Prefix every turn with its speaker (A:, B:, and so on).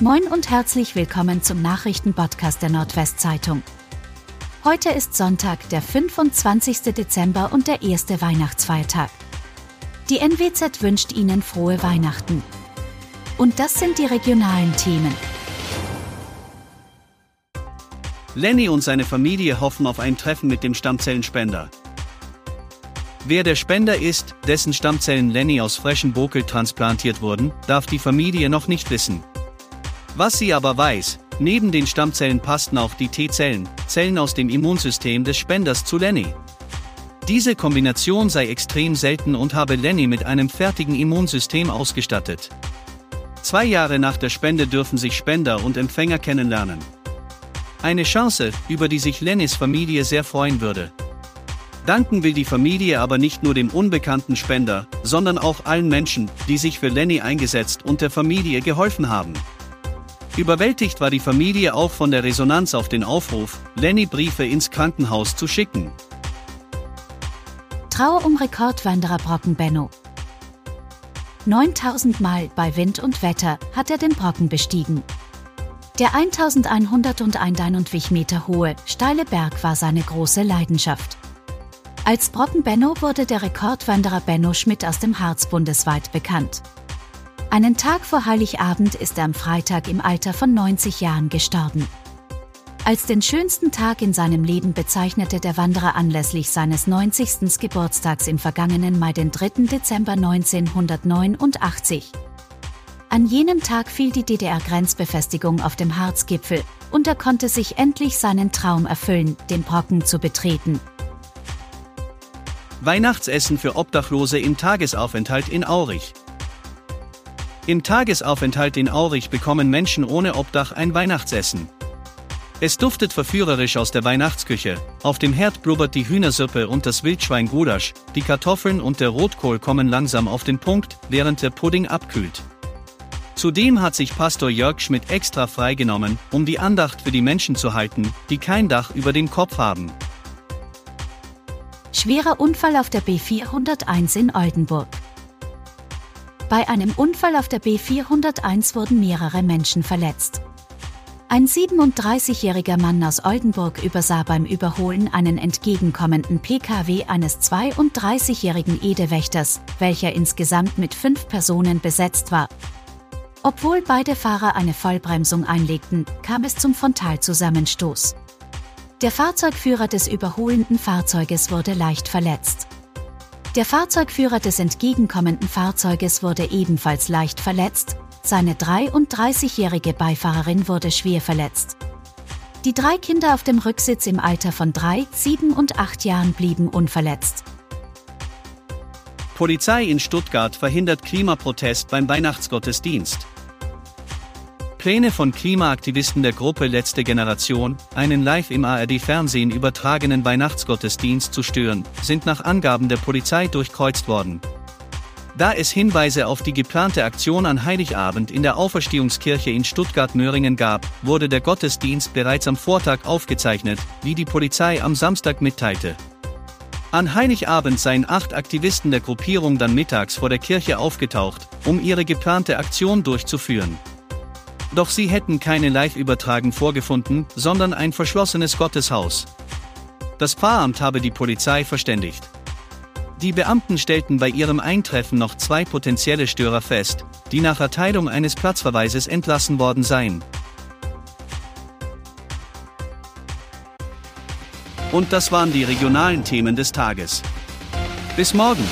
A: Moin und herzlich willkommen zum Nachrichtenpodcast der Nordwestzeitung. Heute ist Sonntag, der 25. Dezember und der erste Weihnachtsfeiertag. Die NWZ wünscht Ihnen frohe Weihnachten. Und das sind die regionalen Themen.
B: Lenny und seine Familie hoffen auf ein Treffen mit dem Stammzellenspender. Wer der Spender ist, dessen Stammzellen Lenny aus frechen Bokel transplantiert wurden, darf die Familie noch nicht wissen. Was sie aber weiß, neben den Stammzellen passten auch die T-Zellen, Zellen aus dem Immunsystem des Spenders zu Lenny. Diese Kombination sei extrem selten und habe Lenny mit einem fertigen Immunsystem ausgestattet. Zwei Jahre nach der Spende dürfen sich Spender und Empfänger kennenlernen. Eine Chance, über die sich Lennys Familie sehr freuen würde. Danken will die Familie aber nicht nur dem unbekannten Spender, sondern auch allen Menschen, die sich für Lenny eingesetzt und der Familie geholfen haben. Überwältigt war die Familie auch von der Resonanz auf den Aufruf, Lenny Briefe ins Krankenhaus zu schicken.
A: Trauer um Rekordwanderer Brocken Benno. 9000 Mal bei Wind und Wetter hat er den Brocken bestiegen. Der 1101 Meter hohe, steile Berg war seine große Leidenschaft. Als Brocken Benno wurde der Rekordwanderer Benno Schmidt aus dem Harz bundesweit bekannt. Einen Tag vor Heiligabend ist er am Freitag im Alter von 90 Jahren gestorben. Als den schönsten Tag in seinem Leben bezeichnete der Wanderer anlässlich seines 90. Geburtstags im vergangenen Mai den 3. Dezember 1989. An jenem Tag fiel die DDR-Grenzbefestigung auf dem Harzgipfel und er konnte sich endlich seinen Traum erfüllen, den Brocken zu betreten.
B: Weihnachtsessen für Obdachlose im Tagesaufenthalt in Aurich. Im Tagesaufenthalt in Aurich bekommen Menschen ohne Obdach ein Weihnachtsessen. Es duftet verführerisch aus der Weihnachtsküche, auf dem Herd blubbert die Hühnersuppe und das Wildschwein Gulasch, die Kartoffeln und der Rotkohl kommen langsam auf den Punkt, während der Pudding abkühlt. Zudem hat sich Pastor Jörg Schmidt extra freigenommen, um die Andacht für die Menschen zu halten, die kein Dach über dem Kopf haben.
A: Schwerer Unfall auf der B401 in Oldenburg. Bei einem Unfall auf der B401 wurden mehrere Menschen verletzt. Ein 37-jähriger Mann aus Oldenburg übersah beim Überholen einen entgegenkommenden Pkw eines 32-jährigen Edewächters, welcher insgesamt mit fünf Personen besetzt war. Obwohl beide Fahrer eine Vollbremsung einlegten, kam es zum Frontalzusammenstoß. Der Fahrzeugführer des überholenden Fahrzeuges wurde leicht verletzt. Der Fahrzeugführer des entgegenkommenden Fahrzeuges wurde ebenfalls leicht verletzt, seine 33-jährige Beifahrerin wurde schwer verletzt. Die drei Kinder auf dem Rücksitz im Alter von drei, sieben und acht Jahren blieben unverletzt.
B: Polizei in Stuttgart verhindert Klimaprotest beim Weihnachtsgottesdienst. Pläne von Klimaaktivisten der Gruppe Letzte Generation, einen live im ARD-Fernsehen übertragenen Weihnachtsgottesdienst zu stören, sind nach Angaben der Polizei durchkreuzt worden. Da es Hinweise auf die geplante Aktion an Heiligabend in der Auferstehungskirche in Stuttgart-Möhringen gab, wurde der Gottesdienst bereits am Vortag aufgezeichnet, wie die Polizei am Samstag mitteilte. An Heiligabend seien acht Aktivisten der Gruppierung dann mittags vor der Kirche aufgetaucht, um ihre geplante Aktion durchzuführen. Doch sie hätten keine Live-Übertragen vorgefunden, sondern ein verschlossenes Gotteshaus. Das Pfarramt habe die Polizei verständigt. Die Beamten stellten bei ihrem Eintreffen noch zwei potenzielle Störer fest, die nach Erteilung eines Platzverweises entlassen worden seien. Und das waren die regionalen Themen des Tages. Bis morgen!